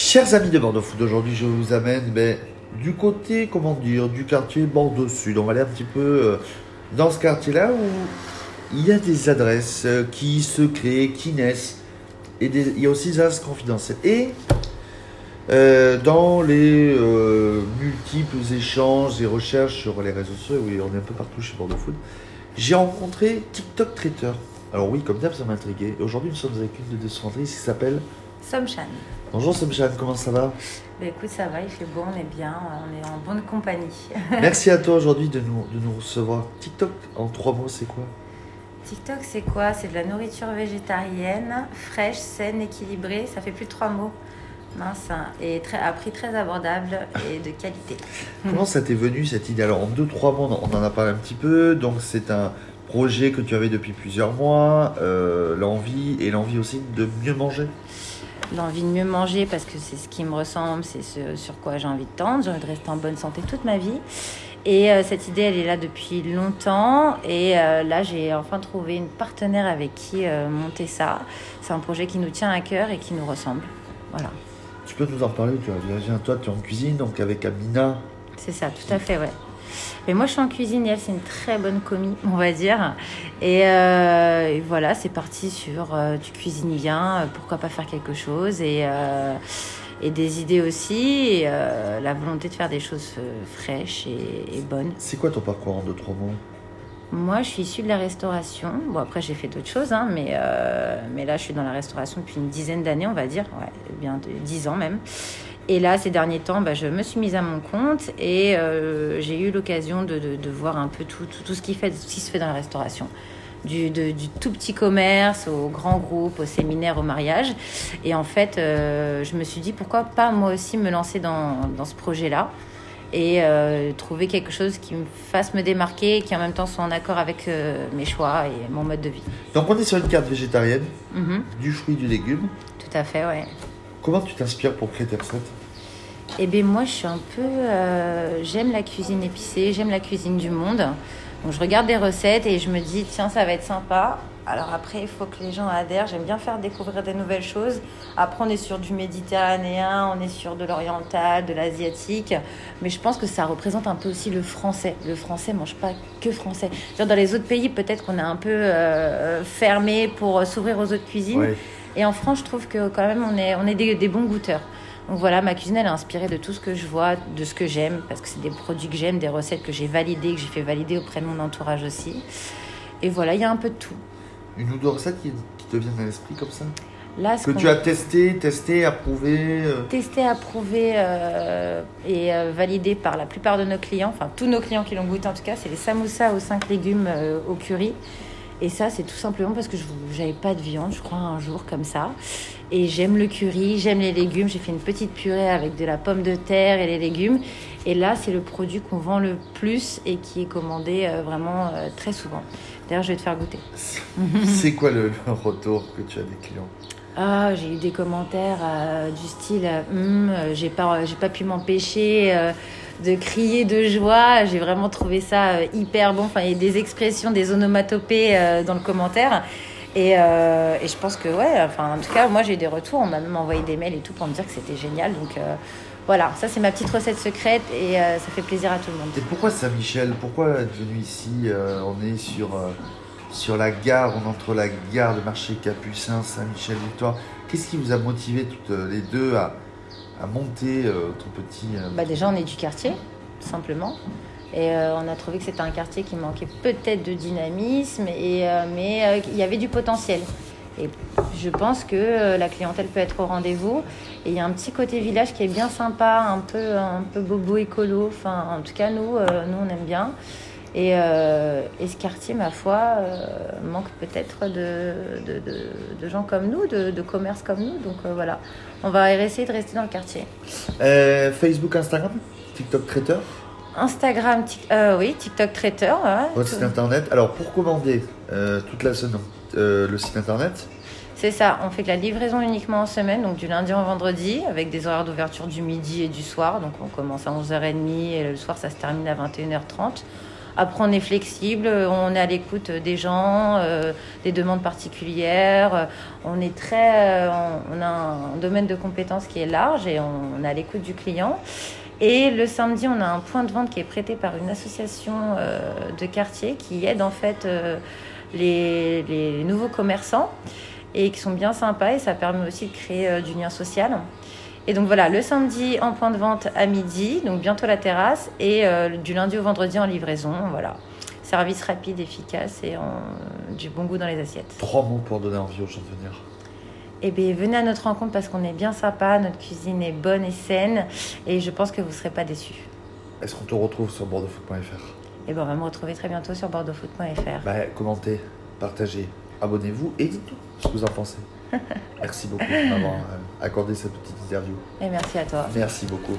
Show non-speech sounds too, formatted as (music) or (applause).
Chers amis de Bordeaux Food, aujourd'hui je vous amène ben, du côté, comment dire, du quartier Bordeaux Sud. On va aller un petit peu euh, dans ce quartier-là où il y a des adresses euh, qui se créent, qui naissent. Et des- il y a aussi des adresses confidentielles. Et euh, dans les multiples échanges et recherches sur les réseaux sociaux, oui, on est un peu partout chez Bordeaux Food, j'ai rencontré TikTok Traiteur. Alors oui, comme d'hab, ça m'a intrigué. Aujourd'hui, nous sommes avec une de deux qui s'appelle... Somchan. Bonjour Samchan, comment ça va? Bah écoute, ça va, il fait beau, on est bien, on est en bonne compagnie. (laughs) Merci à toi aujourd'hui de nous, de nous recevoir. TikTok, en trois mots, c'est quoi? TikTok, c'est quoi? C'est de la nourriture végétarienne, fraîche, saine, équilibrée. Ça fait plus de trois mots. Mince, hein, et très, à prix très abordable et de qualité. (laughs) Comment ça t'est venu cette idée? Alors en deux, trois mots, on en a parlé un petit peu. Donc c'est un projet que tu avais depuis plusieurs mois, euh, l'envie et l'envie aussi de mieux manger? L'envie de mieux manger parce que c'est ce qui me ressemble, c'est ce sur quoi j'ai envie de tendre. J'ai envie de rester en bonne santé toute ma vie. Et euh, cette idée, elle est là depuis longtemps. Et euh, là, j'ai enfin trouvé une partenaire avec qui euh, monter ça. C'est un projet qui nous tient à cœur et qui nous ressemble. Voilà. Tu peux nous en parler Tu as toi, tu es en cuisine, donc avec Amina. C'est ça, tout à fait, ouais. Mais moi, je suis en cuisine et elle, c'est une très bonne commis, on va dire. Et, euh, et voilà, c'est parti sur euh, tu cuisines bien, euh, pourquoi pas faire quelque chose et, euh, et des idées aussi, et la volonté de faire des choses fraîches et, et bonnes. C'est quoi ton parcours en deux, trois mots? Moi, je suis issue de la restauration. Bon, après, j'ai fait d'autres choses, hein, mais, euh, mais là, je suis dans la restauration depuis une dizaine d'années, on va dire. Ouais, bien dix ans même. Et là, ces derniers temps, bah, je me suis mise à mon compte et euh, j'ai eu l'occasion de, de- de voir un peu tout, tout, tout ce, qui fait, ce qui se fait dans la restauration. Du, de- du tout petit commerce au grand groupe, au séminaire, au mariage. Et en fait, euh, je me suis dit pourquoi pas moi aussi me lancer dans, dans ce projet-là et euh, trouver quelque chose qui me fasse me démarquer et qui en même temps soit en accord avec euh, mes choix et mon mode de vie. Donc on est sur une carte végétarienne, Mhm, du fruit, du légume. tout à fait, ouais. Comment tu t'inspires pour créer tes recettes Eh bien, moi, je suis un peu. euh, j'aime la cuisine épicée, j'aime la cuisine du monde. Donc, je regarde des recettes et je me dis, tiens, ça va être sympa. Alors, après, il faut que les gens adhèrent. J'aime bien faire découvrir des nouvelles choses. Après, on est sur du méditerranéen, on est sur de l'oriental, de l'asiatique. Mais je pense que ça représente un peu aussi le français. Le français mange pas que français. Genre, dans les autres pays, peut-être qu'on est un peu euh, fermé pour s'ouvrir aux autres cuisines. Ouais. Et en France, je trouve que quand même, on est, on est des, des bons goûteurs. Donc voilà, ma cuisine, elle est inspirée de tout ce que je vois, de ce que j'aime, parce que c'est des produits que j'aime, des recettes que j'ai validées, que j'ai fait valider auprès de mon entourage aussi. Et voilà, il y a un peu de tout. Une ou deux recettes qui, qui te viennent à l'esprit comme ça? Là, ce Que tu as testé, testé, approuvé euh, testé, approuvé euh, et euh, validé par la plupart de nos clients, enfin tous nos clients qui l'ont goûté en tout cas, c'est les samoussas aux 5 légumes au curry. Et ça, c'est tout simplement parce que je n'avais pas de viande, je crois, un jour comme ça. Et j'aime le curry, j'aime les légumes. J'ai fait une petite purée avec de la pomme de terre et les légumes. Et là, c'est le produit qu'on vend le plus et qui est commandé euh, vraiment euh, très souvent. D'ailleurs, je vais te faire goûter. (laughs) C'est quoi le, (laughs) retour que tu as des clients? Ah, j'ai eu des commentaires euh, du style Hum, euh, j'ai pas j'ai pas pu m'empêcher euh, de crier de joie. J'ai vraiment trouvé ça euh, hyper bon. Enfin, il y a des expressions, des onomatopées euh, dans le commentaire. Et, euh, et je pense que ouais, enfin en tout cas, moi j'ai des retours. On m'a même envoyé des mails et tout pour me dire que c'était génial. Donc voilà, ça c'est ma petite recette secrète et ça fait plaisir à tout le monde. Et pourquoi Saint-Michel Pourquoi être venu ici On est sur, sur la gare, on entre la gare de marché Capucin, Saint-Michel-Victoire? Qu'est-ce qui vous a motivé toutes les deux à, à monter euh, ton petit. euh, Bah déjà, on est du quartier, simplement. Et euh, on a trouvé que c'était un quartier qui manquait peut-être de dynamisme, et, mais il y avait du potentiel. Et je pense que la clientèle peut être au rendez-vous. Et il y a un petit côté village qui est bien sympa, un peu, un peu bobo écolo. Enfin, en tout cas, nous, nous on aime bien. Et, euh, et ce quartier, ma foi, euh, manque peut-être de, de, de- de gens comme nous, de, de commerces comme nous. Donc euh, voilà, on va essayer de rester dans le quartier. Facebook, Instagram TikTok traiteur Instagram, euh, oui, TikTok traiteur. Votre site internet. Alors pour commander toute la semaine, le site internet, C'est ça, on fait que la livraison uniquement en semaine, donc du lundi au vendredi, avec des horaires d'ouverture du midi et du soir. Donc on commence à 11h30 et le soir ça se termine à 21h30. Après, on est flexible, on est à l'écoute des gens, euh, des demandes particulières. On est très, euh, on, a un domaine de compétences qui est large et on, est à l'écoute du client. Et le samedi, on a un point de vente qui est prêté par une association euh, de quartier qui aide en fait les, les, nouveaux commerçants et qui sont bien sympas et ça permet aussi de créer du lien social. Et donc voilà, le samedi en point de vente à midi, donc bientôt la terrasse, et euh, du lundi au vendredi en livraison. Voilà. Service rapide, efficace et du bon goût dans les assiettes. Trois mots pour donner envie aux gens de venir. Eh bien, venez à notre rencontre parce qu'on est bien sympa, notre cuisine est bonne et saine, et je pense que vous ne serez pas déçus. Est-ce qu'on te retrouve sur bordeauxfoot.fr Eh bien, on va me retrouver très bientôt sur bordeauxfoot.fr. Bah, commentez, partagez, abonnez-vous et dites-nous ce que vous en pensez. (laughs) Merci beaucoup de m'avoir euh, accordé cette petite interview. Et merci à toi. Merci beaucoup.